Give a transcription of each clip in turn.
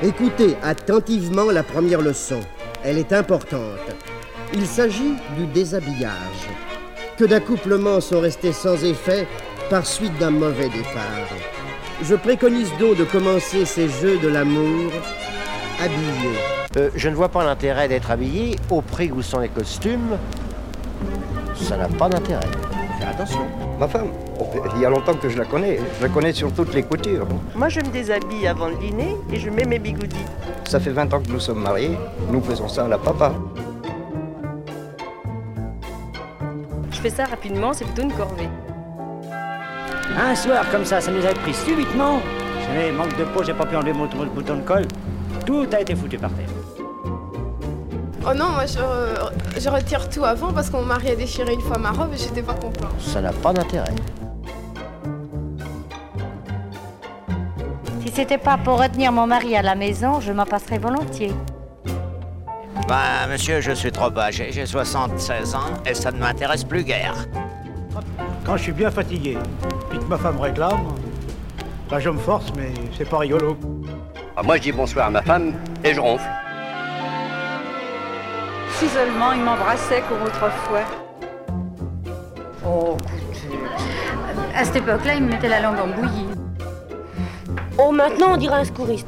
Écoutez attentivement la première leçon. Elle est importante. Il s'agit du déshabillage. Que d'accouplements sont restés sans effet par suite d'un mauvais départ. Je préconise donc de commencer ces jeux de l'amour habillés. Euh, je ne vois pas l'intérêt d'être habillé au prix où sont les costumes. Ça n'a pas d'intérêt. Faire attention. Ma femme, il y a longtemps que je la connais. Je la connais sur toutes les coutures. Moi, je me déshabille avant le dîner et je mets mes bigoudis. Ça fait 20 ans que nous sommes mariés. Nous faisons ça à la papa. Je fais ça rapidement, c'est plutôt une corvée. Un soir comme ça, ça nous a pris subitement. Savez, manque de peau, j'ai pas pu enlever mon bouton de colle. Tout a été foutu par terre. Oh non, moi je, je retire tout avant parce que mon mari a déchiré une fois ma robe et j'étais pas content. Ça n'a pas d'intérêt. C'était pas pour retenir mon mari à la maison, je m'en passerais volontiers. Bah, monsieur, je suis trop âgé. J'ai 76 ans et ça ne m'intéresse plus guère. Quand je suis bien fatigué, puis que ma femme réclame, bah je me force, mais c'est pas rigolo. Ah, moi, je dis bonsoir à ma femme et je ronfle. Si seulement il m'embrassait comme autrefois. Oh, écoutez. À cette époque-là, il me mettait la langue en bouillie. Oh, maintenant, on dirait un secouriste.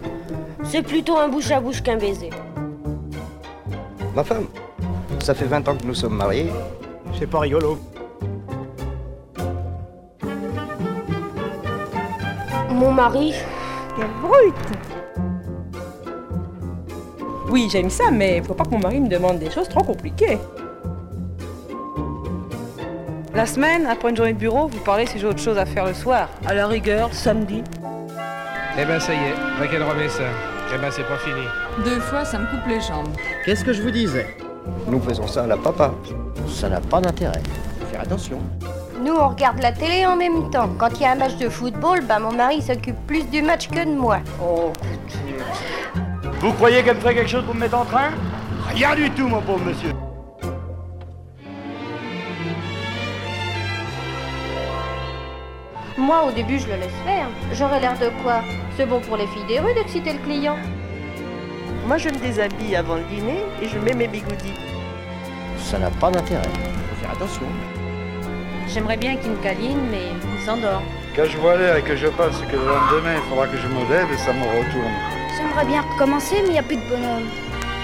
C'est plutôt un bouche à bouche qu'un baiser. Ma femme, ça fait 20 ans que nous sommes mariés. C'est pas rigolo. Mon mari. Quelle brute Oui, j'aime ça, mais faut pas que mon mari me demande des choses trop compliquées. La semaine, après une journée de bureau, vous parlez si j'ai autre chose à faire le soir. À la rigueur, samedi. Eh ben ça y est, va qu'elle remet ça. Eh ben c'est pas fini. Deux fois, ça me coupe les jambes. Qu'est-ce que je vous disais? Nous faisons ça à la papa. Ça n'a pas d'intérêt. Faire attention. Nous, on regarde la télé en même temps. Quand il y a un match de football, bah mon mari s'occupe plus du match que de moi. Oh, Vous croyez qu'elle me ferait quelque chose pour me mettre en train? Rien du tout, mon pauvre monsieur. Moi, au début, je le laisse faire. J'aurais l'air de quoi? C'est bon pour les filles des rues d'exciter le client. Moi, je me déshabille avant le dîner et je mets mes bigoudis. Ça n'a pas d'intérêt. Faut faire attention. J'aimerais bien qu'il me câline, mais il s'endort. Quand je vois l'air et que je pense que le lendemain, il faudra que je me lève et ça me retourne. J'aimerais bien recommencer, mais il n'y a plus de bonhomme.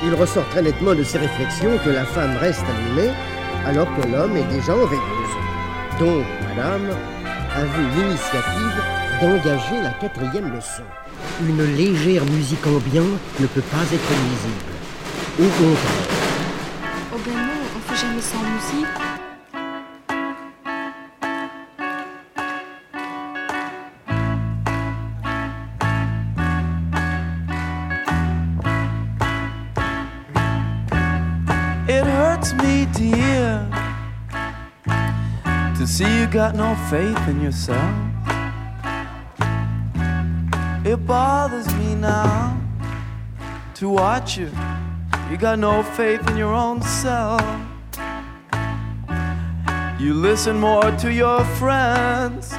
Il ressort très nettement de ces réflexions que la femme reste allumée alors que l'homme est déjà en veilleuse. Donc, madame a vu l'initiative d'engager la quatrième leçon. Une légère musique ambiante ne peut pas être nuisible. Au contraire. Oh ben non, on fait jamais sans musique. It hurts me to hear see you got no faith in yourself. It bothers me now to watch you. You got no faith in your own self. You listen more to your friends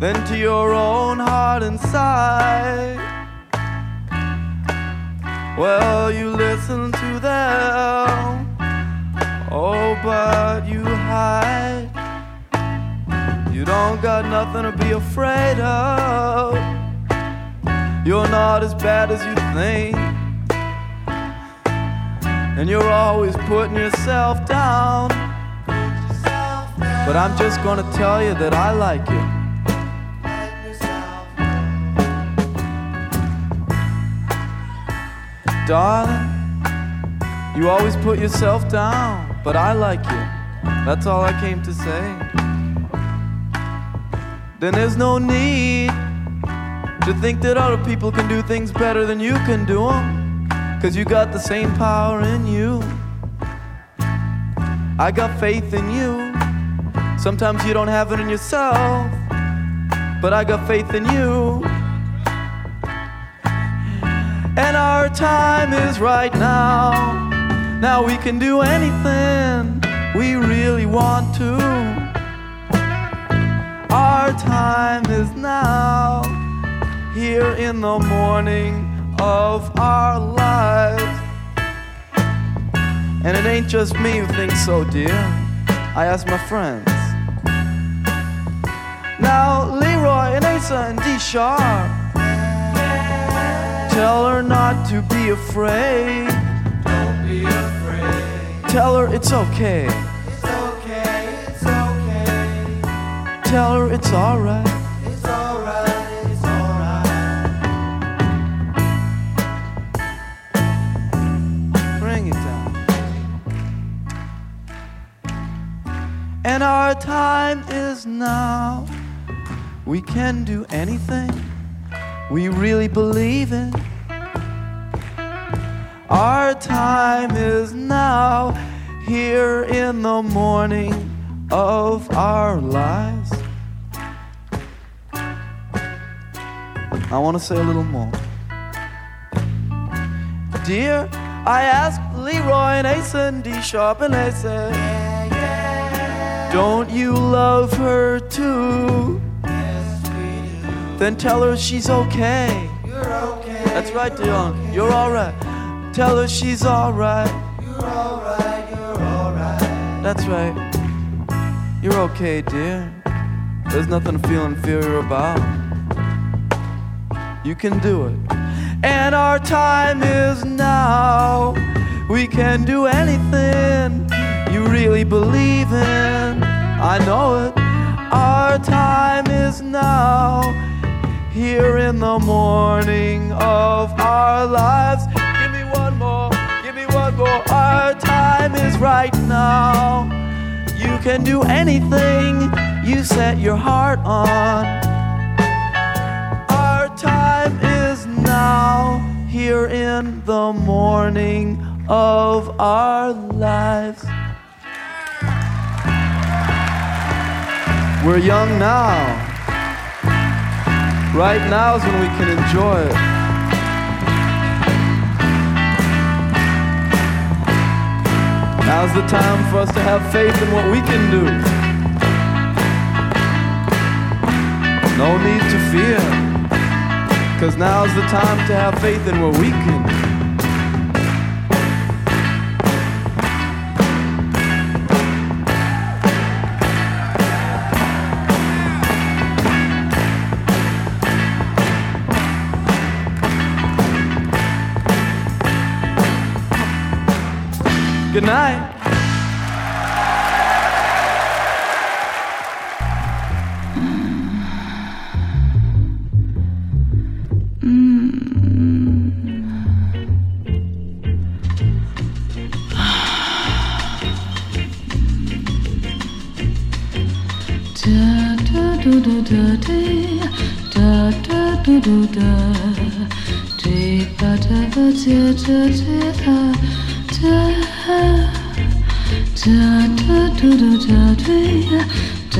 than to your own heart inside. Well, you listen to them, oh, but you hide. You don't got nothing to be afraid of. You're not as bad as you think. And you're always putting yourself down. But I'm just gonna tell you that I like you. Darling, you always put yourself down, but I like you. That's all I came to say. Then there's no need to think that other people can do things better than you can do them. Cause you got the same power in you. I got faith in you. Sometimes you don't have it in yourself, but I got faith in you. And our time is right now. Now we can do anything here in the morning of our lives. And it ain't just me who thinks so, dear. I ask my friends. Now, Leroy and Asa and D Sharpe. Tell her not to be afraid. Don't be afraid. Tell her it's okay. It's okay, it's okay. Tell her it's alright. And our time is now. We can do anything we really believe in. Our time is now, here in the morning of our lives. I want to say a little more. Dear, I asked Leroy and Asa and D Sharpe, and said, Don't you love her too? Yes, Then tell her she's okay. You're okay. That's right, Dion. You're alright. Tell her she's alright. You're alright, you're alright. That's right. You're okay, dear. There's nothing to feel inferior about. You can do it. And our time is now. We can do anything you really believe in. Here in the morning of our lives. Give me one more, give me one more. Our time is right now. You can do anything you set your heart on. Our time is now, here in the morning of our lives. We're young now. Right now is when we can enjoy it. Now's the time for us to have faith in what we can do. No need to fear, because now's the time to have faith in what we can do. Good night.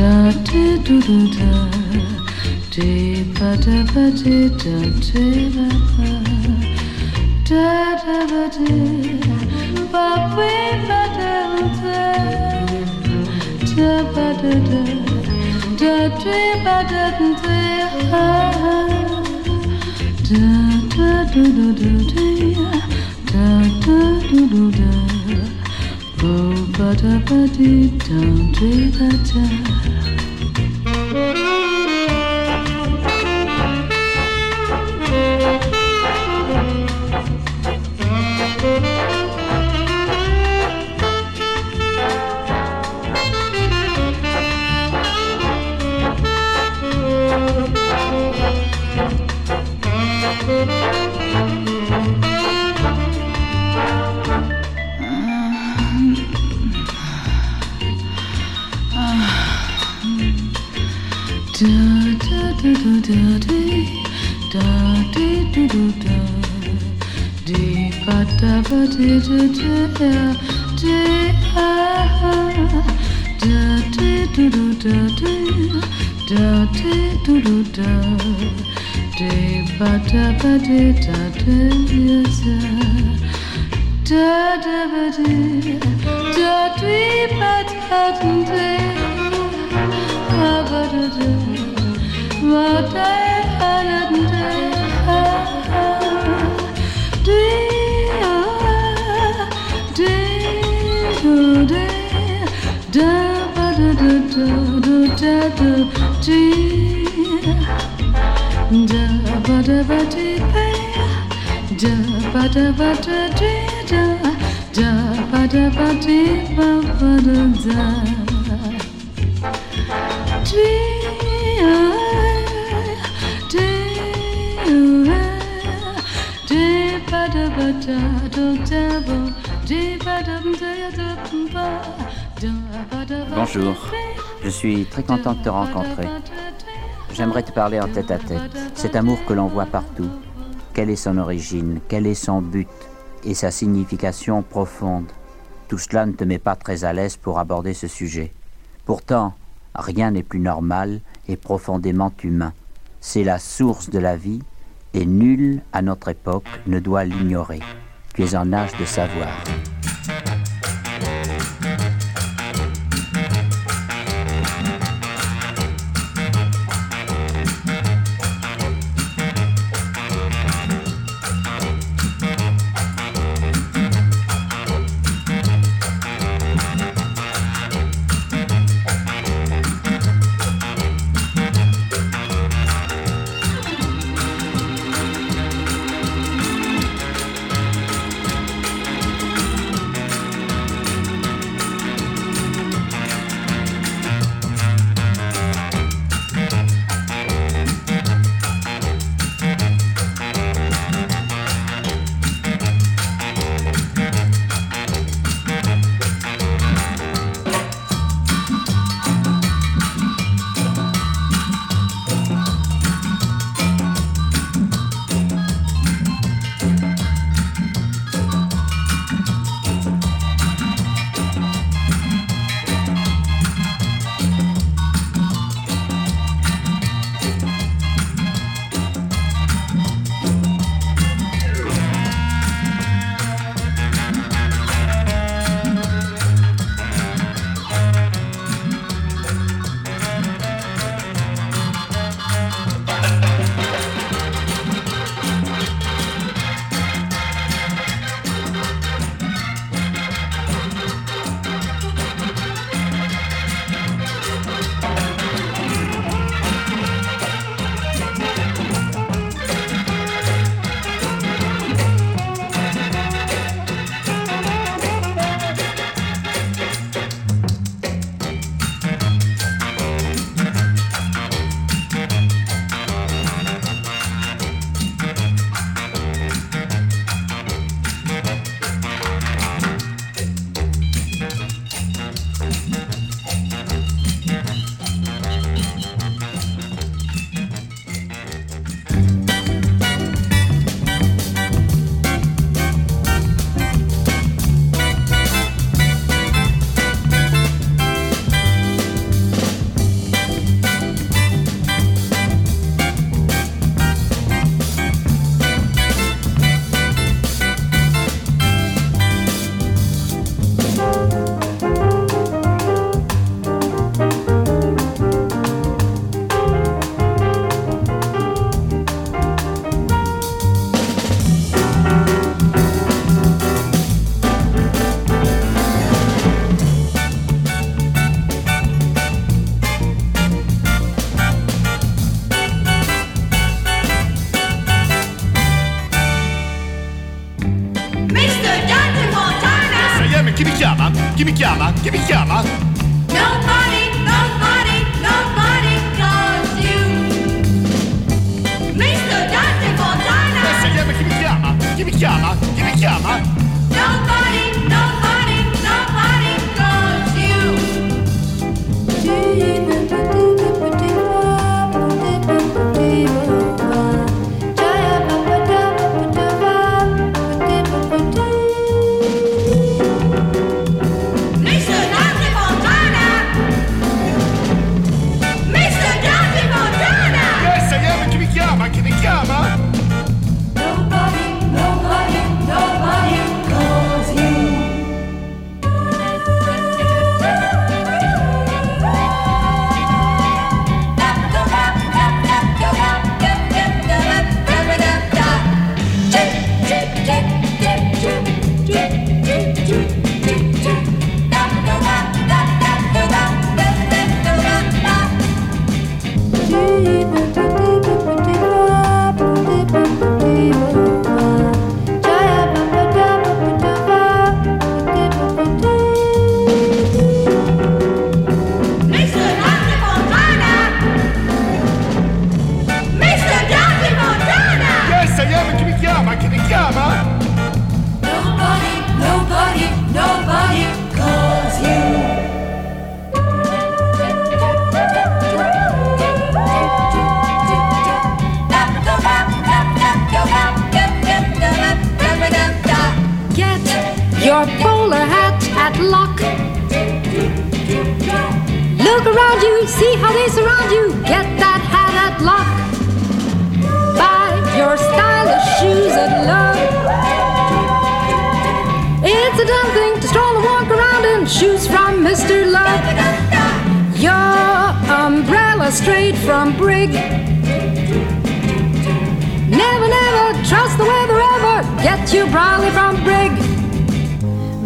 Da dee do do da, dee ba da ba dee da dee ba ba, da da ba dee, ba wee ba da da, da ba da da. Da dee ba da dee ah Da da do do do dee Da da do do da Bo ba da ba dee da ba da Da da ba dee da da dee Bonjour, je suis très content de te rencontrer. J'aimerais te parler en tête à tête. Cet amour que l'on voit partout. Quelle est son origine? Quel est son but? Et sa signification profonde Tout cela ne te met pas très à l'aise pour aborder ce sujet. Pourtant, rien n'est plus normal et profondément humain. C'est la source de la vie et nul, à notre époque, ne doit l'ignorer. Tu es en âge de savoir. straight from Brig. Never, never trust the weather ever. Get your barley from Brig.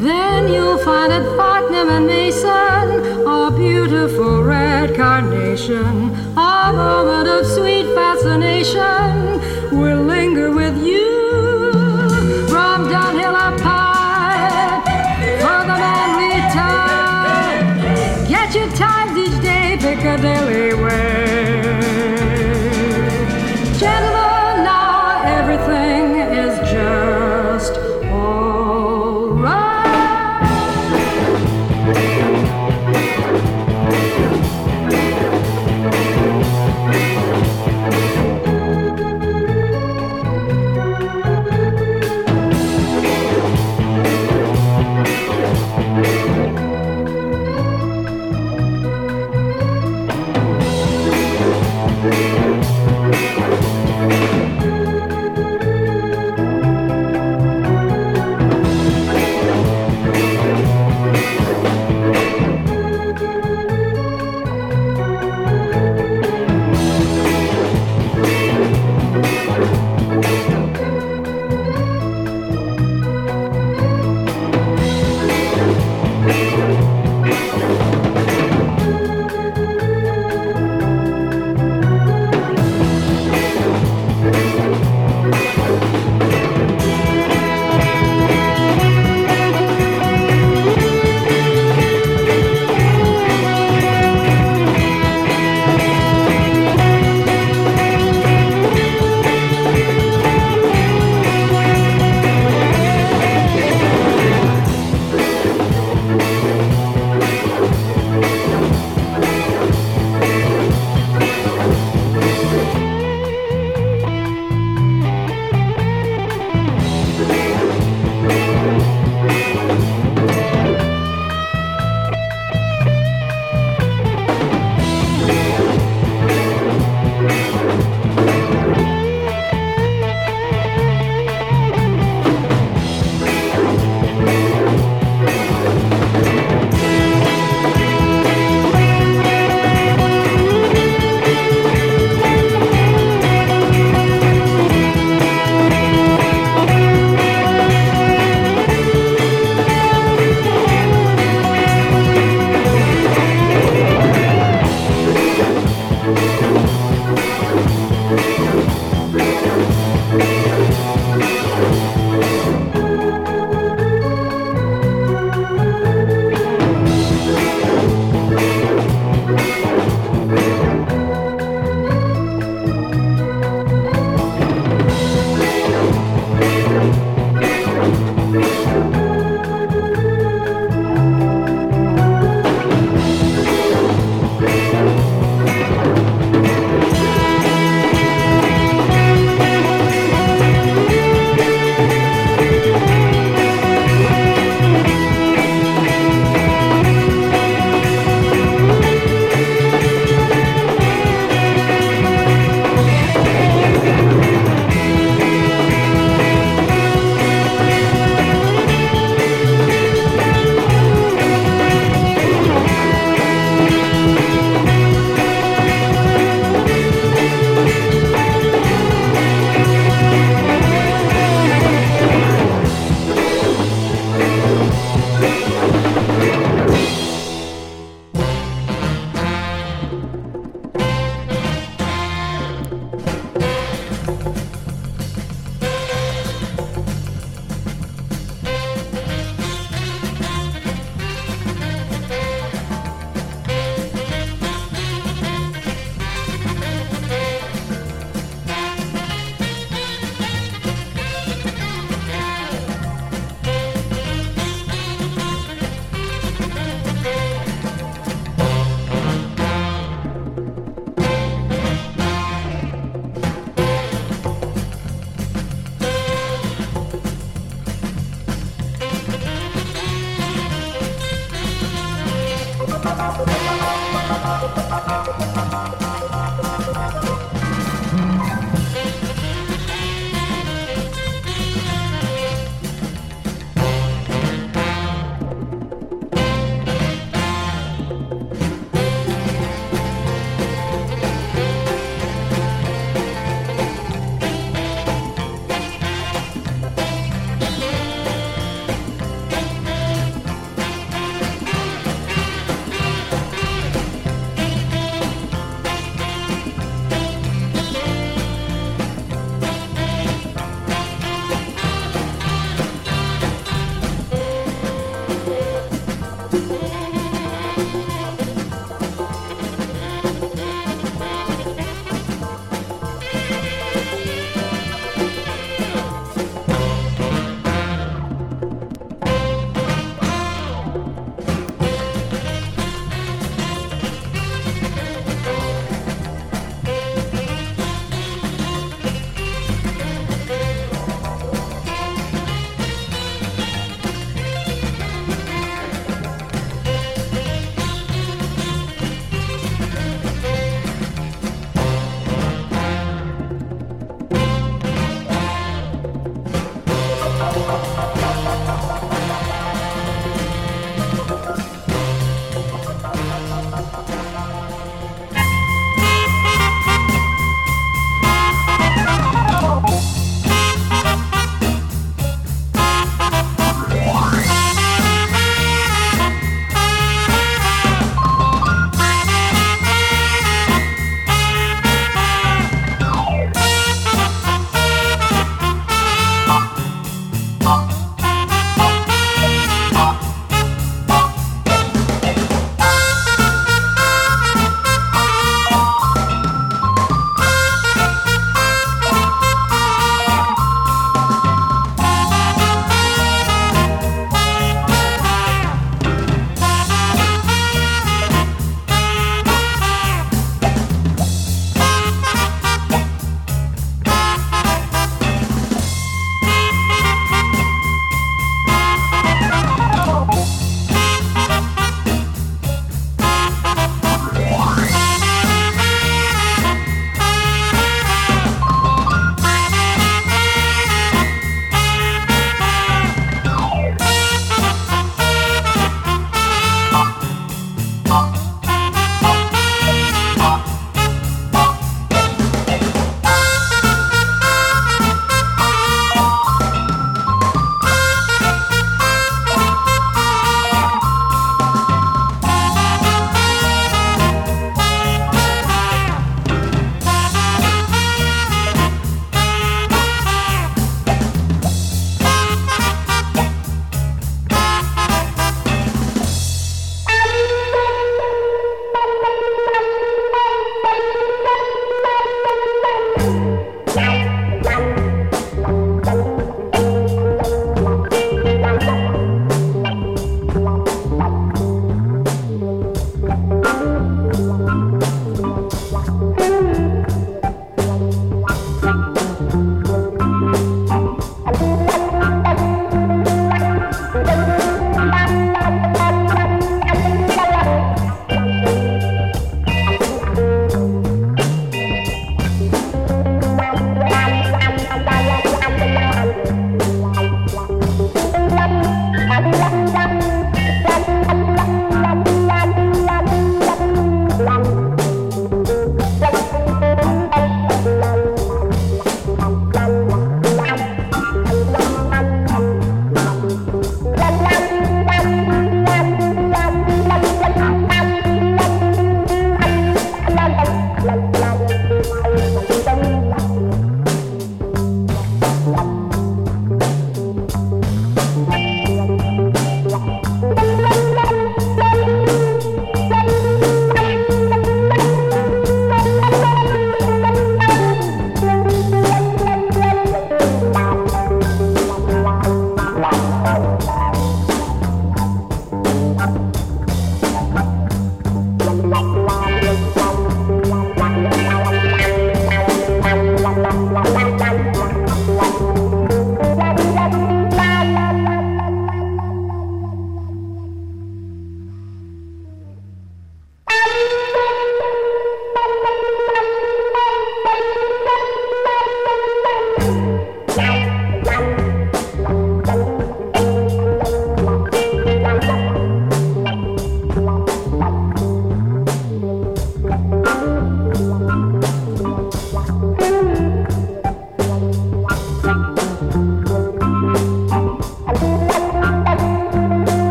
Then you'll find at Fortnum and Mason a beautiful red carnation. A moment of sweet fascination will linger with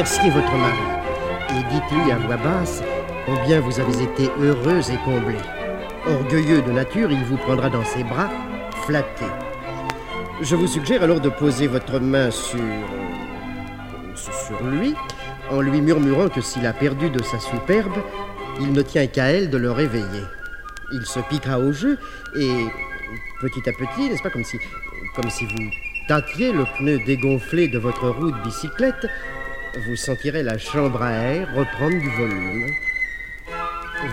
remerciez votre mari et dites-lui à voix basse combien vous avez été heureuse et comblée. Orgueilleux de nature, il vous prendra dans ses bras, flatté. Je vous suggère alors de poser votre main sur. euh, sur lui, en lui murmurant que s'il a perdu de sa superbe, il ne tient qu'à elle de le réveiller. Il se piquera au jeu et petit à petit, n'est-ce pas, comme si, comme si vous tâtiez le pneu dégonflé de votre roue de bicyclette, vous sentirez la chambre à air reprendre du volume.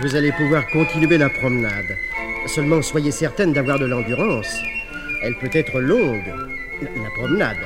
Vous allez pouvoir continuer la promenade. Seulement soyez certaine d'avoir de l'endurance. Elle peut être longue, la promenade.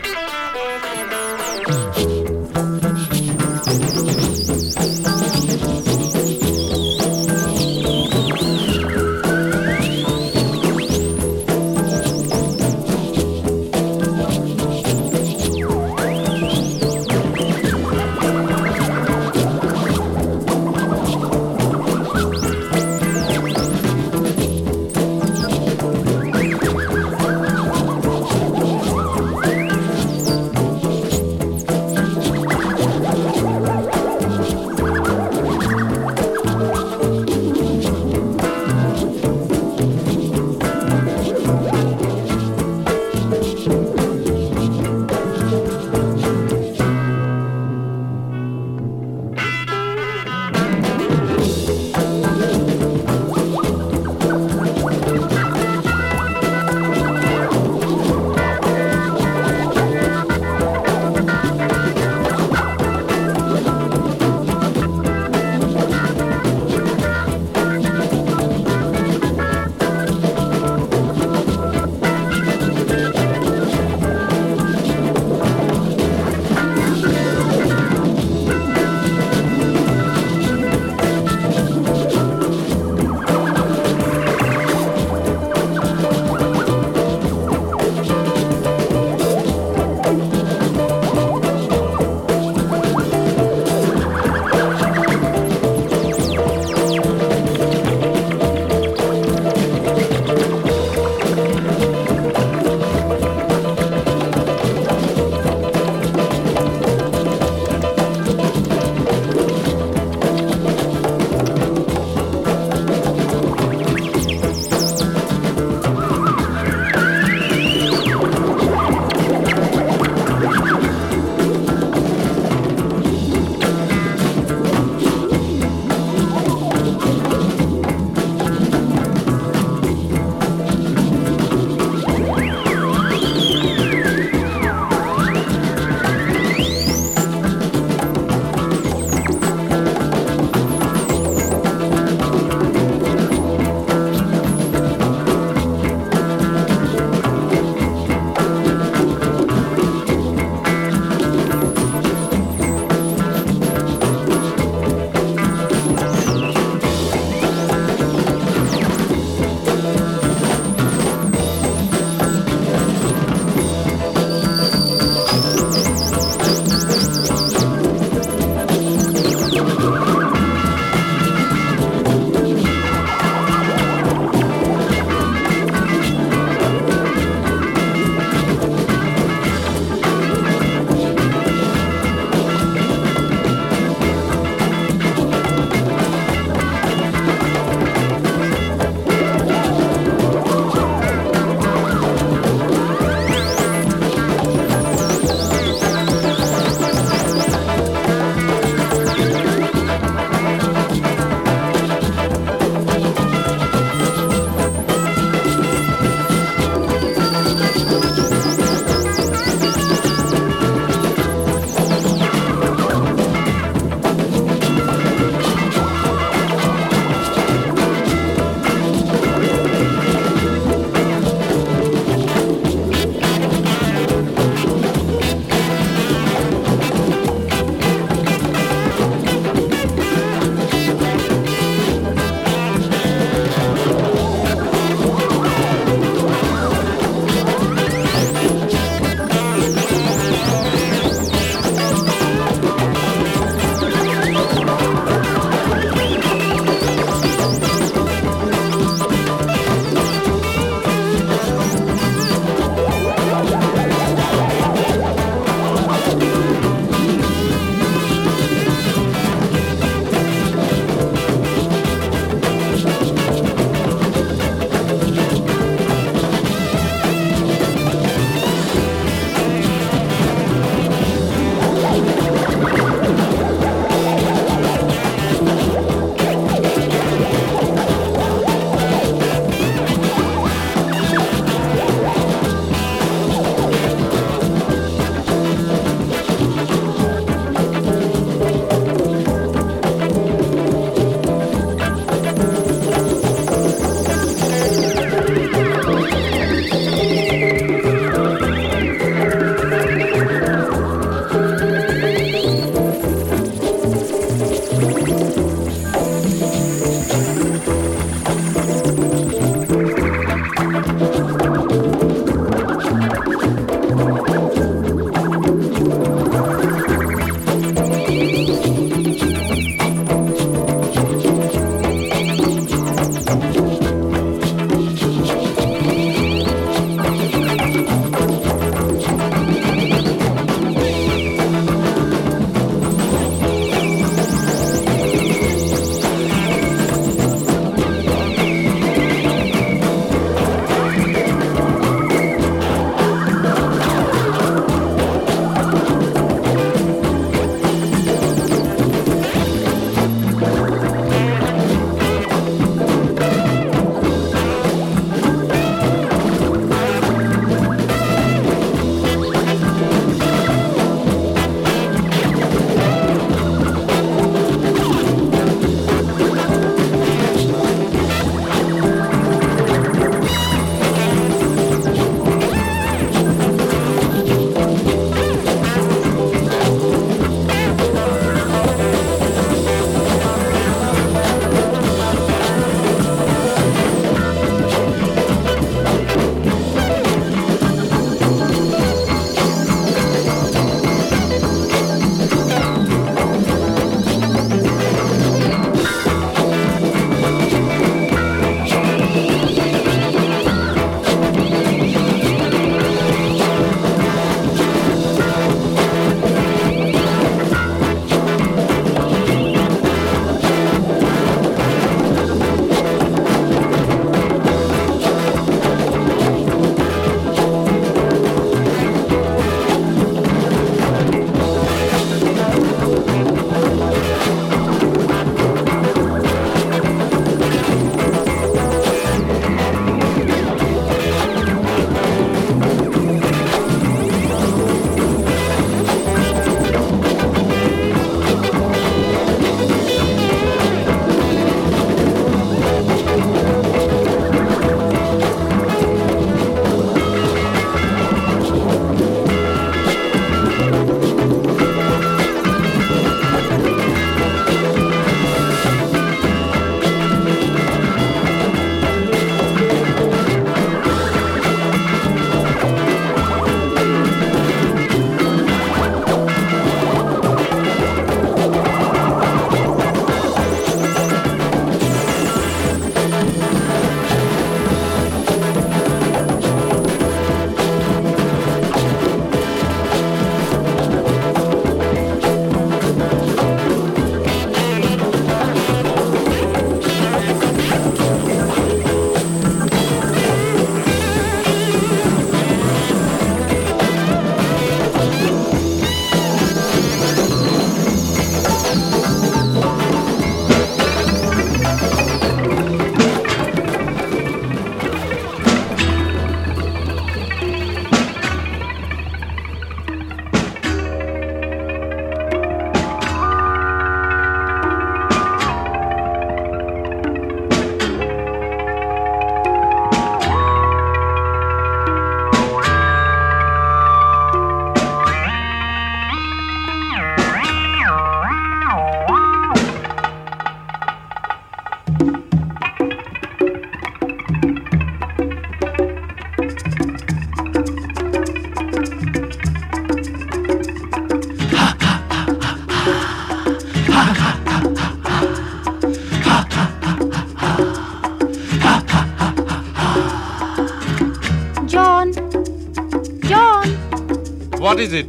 Is it?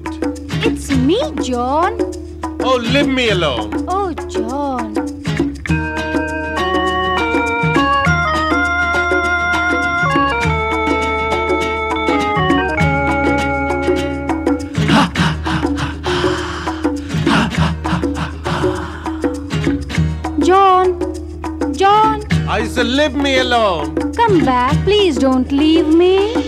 It's me, John. Oh, leave me alone. Oh, John. John. John, I said, leave me alone. come back. Please don't leave me.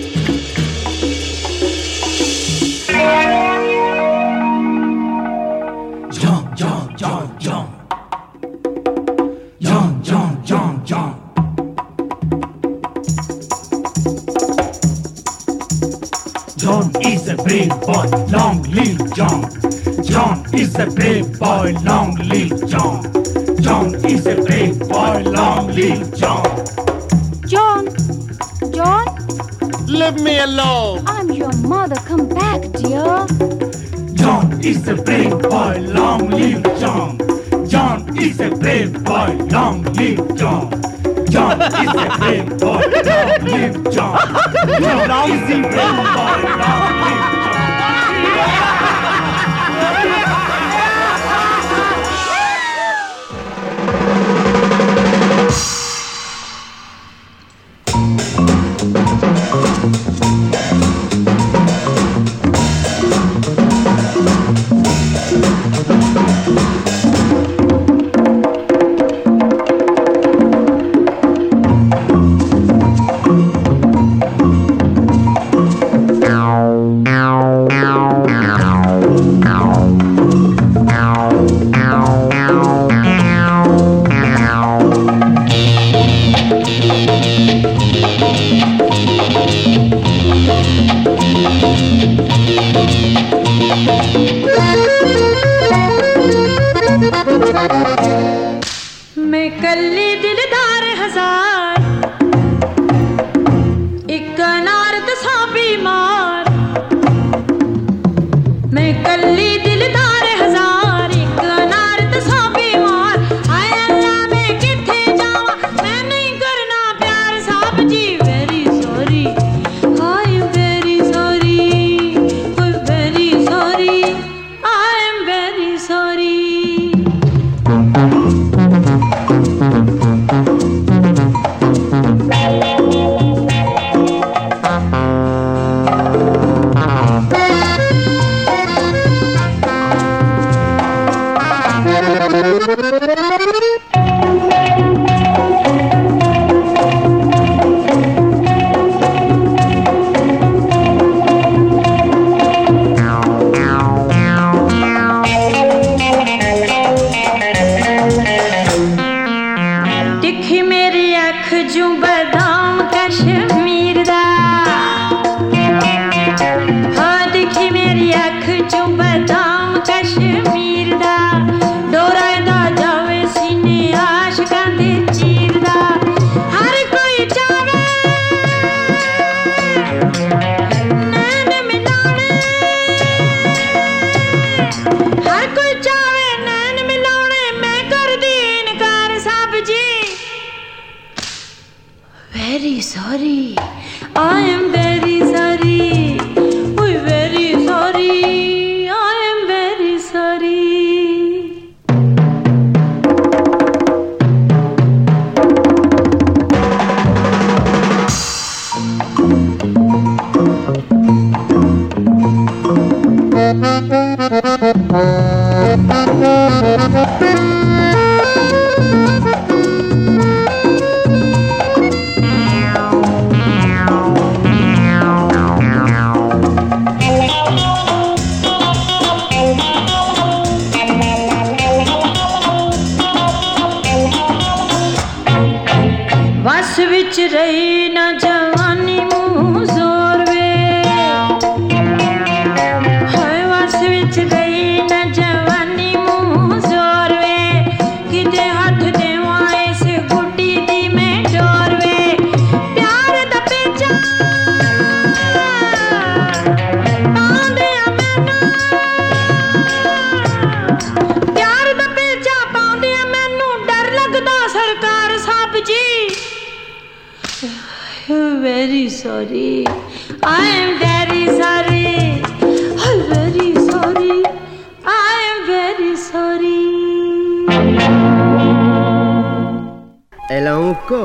Is a brave boy, long live John. John is a brave boy, long live John. John. John, Leave me alone. I'm your mother. Come back, dear. John is a brave boy, long live John. John is a brave boy, long live John. John is a brave boy, long live John. John is a brave boy, long live मैं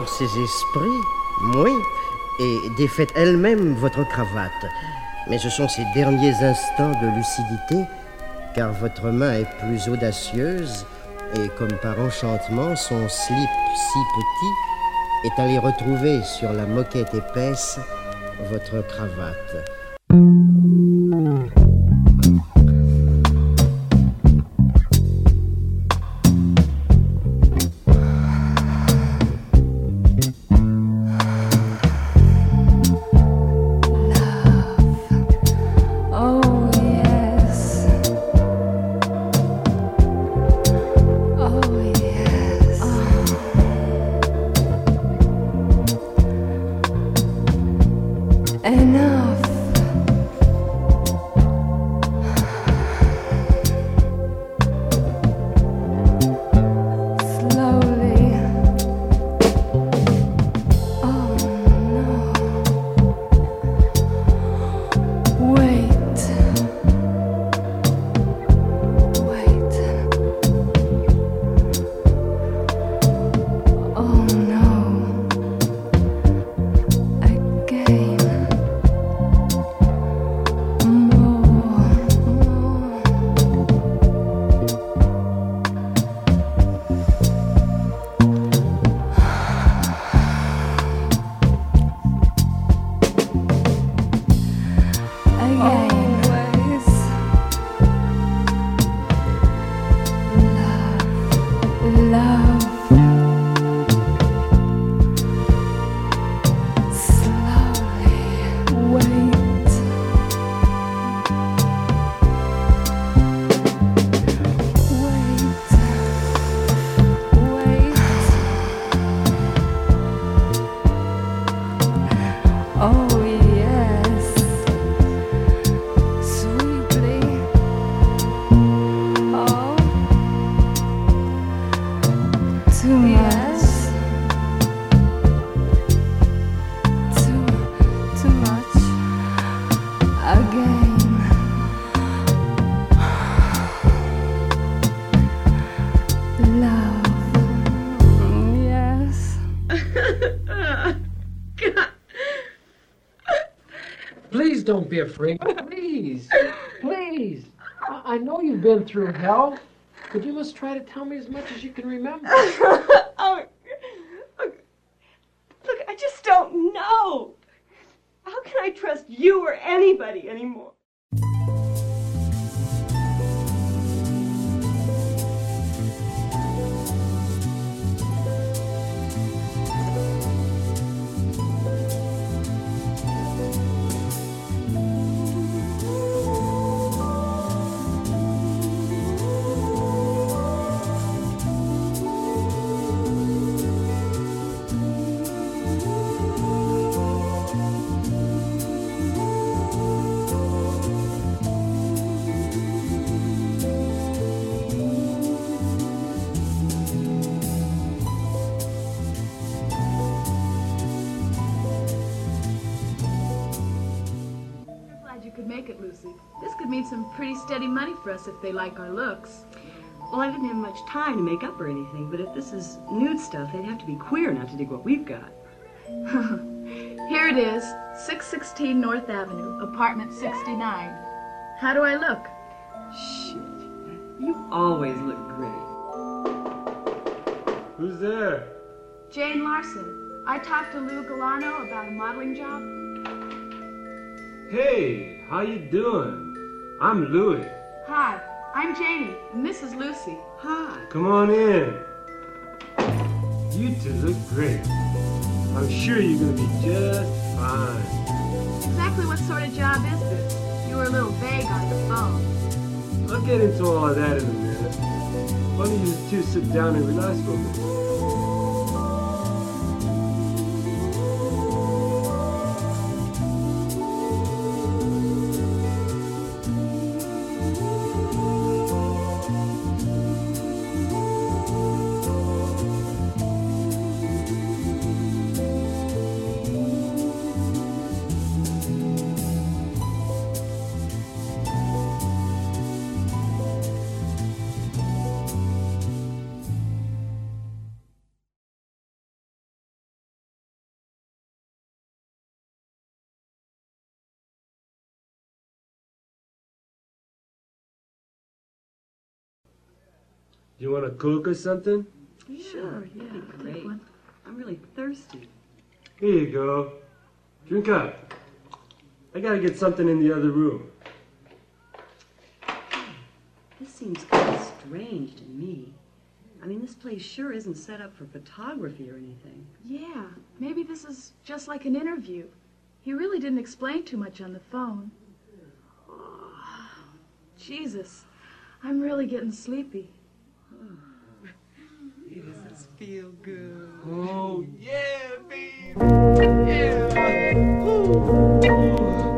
ses esprits, oui, et défaites elle-même votre cravate. Mais ce sont ces derniers instants de lucidité, car votre main est plus audacieuse, et comme par enchantement, son slip si petit est allé retrouver sur la moquette épaisse votre cravate. Be afraid. Please. Please. I, I know you've been through hell. Could you just try to tell me as much as you can remember? oh, look, look, I just don't know. How can I trust you or anybody anymore? Us if they like our looks. Well, I didn't have much time to make up or anything, but if this is nude stuff, they'd have to be queer not to dig what we've got. Here it is 616 North Avenue, apartment 69. How do I look? Shit, You always look great. Who's there? Jane Larson. I talked to Lou Galano about a modeling job. Hey, how you doing? I'm Louis. Hi, I'm Janie, and this is Lucy. Hi. Come on in. You two look great. I'm sure you're gonna be just fine. Exactly what sort of job is this? You were a little vague on the phone. I'll get into all of that in a minute. Why don't you two sit down and relax for a minute? You want a cook or something? Sure, yeah, great. I'm really thirsty. Here you go. Drink up. I gotta get something in the other room. This seems kind of strange to me. I mean, this place sure isn't set up for photography or anything. Yeah, maybe this is just like an interview. He really didn't explain too much on the phone. Oh, Jesus, I'm really getting sleepy. This feel good. Oh, yeah, baby. Did